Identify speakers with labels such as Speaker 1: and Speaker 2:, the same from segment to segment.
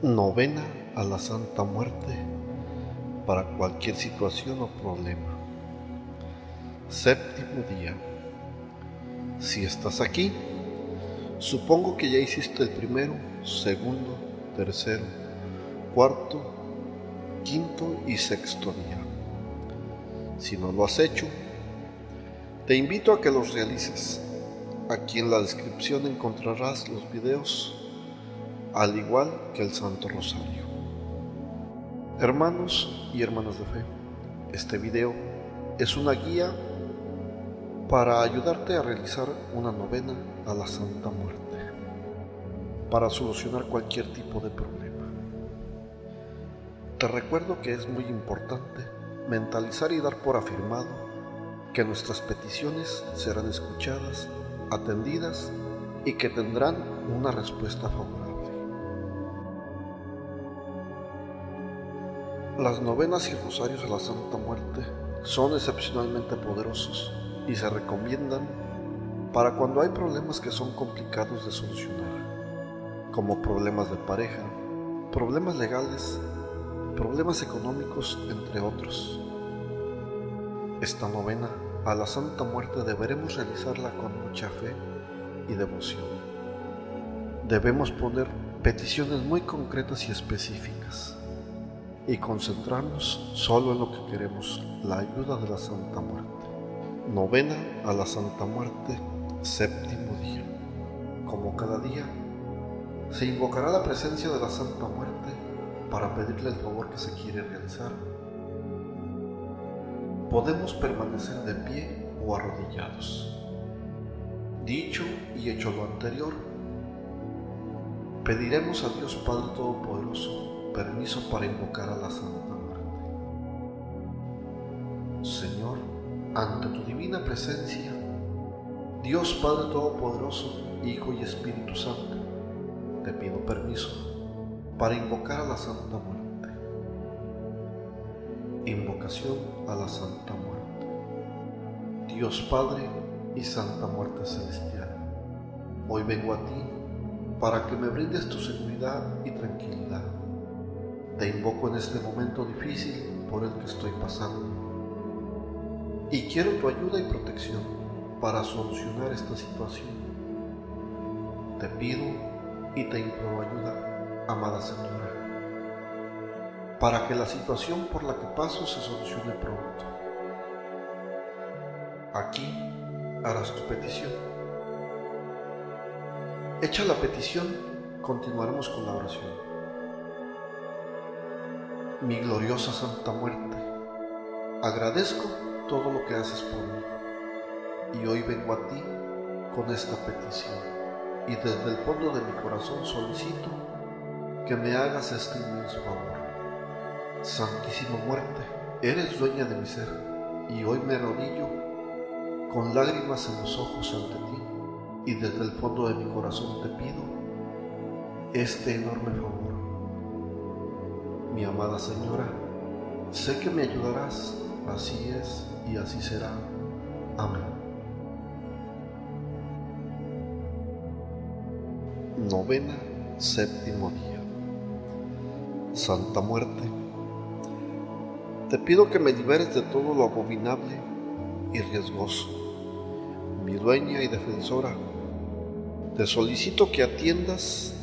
Speaker 1: Novena a la Santa Muerte para cualquier situación o problema. Séptimo día. Si estás aquí, supongo que ya hiciste el primero, segundo, tercero, cuarto, quinto y sexto día. Si no lo has hecho, te invito a que los realices. Aquí en la descripción encontrarás los videos al igual que el Santo Rosario. Hermanos y hermanas de fe, este video es una guía para ayudarte a realizar una novena a la Santa Muerte, para solucionar cualquier tipo de problema. Te recuerdo que es muy importante mentalizar y dar por afirmado que nuestras peticiones serán escuchadas, atendidas y que tendrán una respuesta favorable. Las novenas y rosarios a la Santa Muerte son excepcionalmente poderosos y se recomiendan para cuando hay problemas que son complicados de solucionar, como problemas de pareja, problemas legales, problemas económicos, entre otros. Esta novena a la Santa Muerte deberemos realizarla con mucha fe y devoción. Debemos poner peticiones muy concretas y específicas y concentrarnos solo en lo que queremos, la ayuda de la Santa Muerte. Novena a la Santa Muerte, séptimo día. Como cada día, se invocará la presencia de la Santa Muerte para pedirle el favor que se quiere realizar. Podemos permanecer de pie o arrodillados. Dicho y hecho lo anterior, pediremos a Dios Padre Todopoderoso permiso para invocar a la Santa Muerte. Señor, ante tu divina presencia, Dios Padre Todopoderoso, Hijo y Espíritu Santo, te pido permiso para invocar a la Santa Muerte. Invocación a la Santa Muerte. Dios Padre y Santa Muerte Celestial, hoy vengo a ti para que me brindes tu seguridad y tranquilidad te invoco en este momento difícil por el que estoy pasando. Y quiero tu ayuda y protección para solucionar esta situación. Te pido y te imploro ayuda, amada Señora, para que la situación por la que paso se solucione pronto. Aquí harás tu petición. Hecha la petición, continuaremos con la oración mi gloriosa Santa Muerte, agradezco todo lo que haces por mí y hoy vengo a ti con esta petición y desde el fondo de mi corazón solicito que me hagas este inmenso favor. Santísima Muerte, eres dueña de mi ser y hoy me arrodillo con lágrimas en los ojos ante ti y desde el fondo de mi corazón te pido este enorme favor mi amada Señora, sé que me ayudarás, así es y así será. Amén. Novena, séptimo día. Santa Muerte, te pido que me liberes de todo lo abominable y riesgoso. Mi dueña y defensora, te solicito que atiendas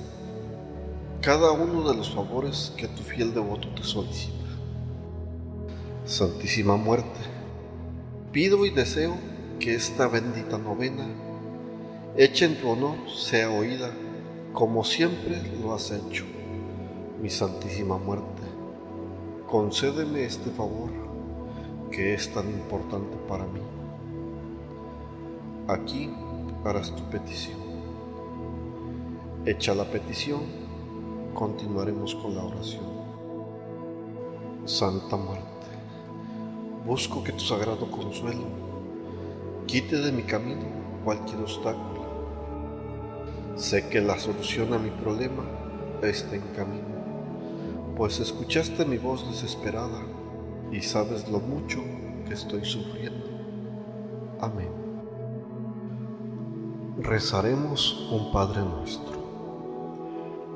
Speaker 1: cada uno de los favores que tu fiel devoto te solicita. Santísima Muerte, pido y deseo que esta bendita novena, hecha en tu honor, sea oída como siempre lo has hecho. Mi Santísima Muerte, concédeme este favor que es tan importante para mí. Aquí harás tu petición. Hecha la petición, continuaremos con la oración. Santa Muerte, busco que tu sagrado consuelo quite de mi camino cualquier obstáculo. Sé que la solución a mi problema está en camino, pues escuchaste mi voz desesperada y sabes lo mucho que estoy sufriendo. Amén. Rezaremos un Padre nuestro.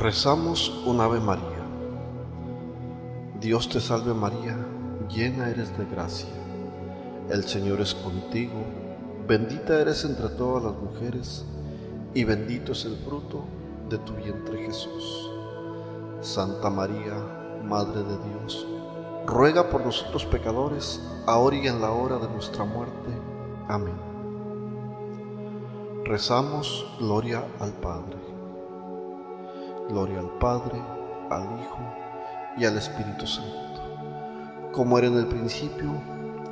Speaker 1: Rezamos un Ave María. Dios te salve María, llena eres de gracia. El Señor es contigo, bendita eres entre todas las mujeres y bendito es el fruto de tu vientre Jesús. Santa María, Madre de Dios, ruega por nosotros pecadores, ahora y en la hora de nuestra muerte. Amén. Rezamos gloria al Padre. Gloria al Padre, al Hijo y al Espíritu Santo, como era en el principio,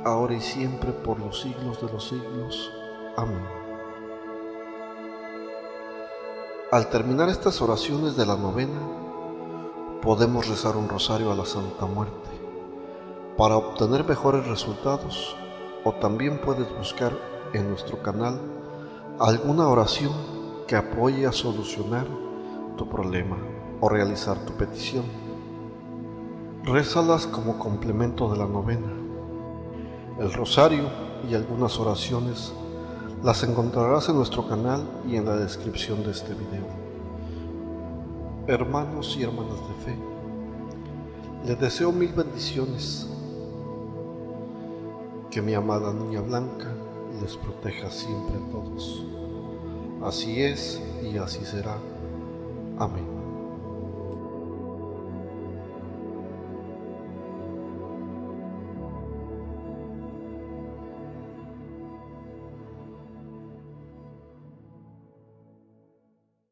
Speaker 1: ahora y siempre, por los siglos de los siglos. Amén. Al terminar estas oraciones de la novena, podemos rezar un rosario a la Santa Muerte para obtener mejores resultados o también puedes buscar en nuestro canal alguna oración que apoye a solucionar tu problema o realizar tu petición. Rézalas como complemento de la novena. El rosario y algunas oraciones las encontrarás en nuestro canal y en la descripción de este video. Hermanos y hermanas de fe, les deseo mil bendiciones. Que mi amada niña blanca les proteja siempre a todos. Así es y así será. Amén.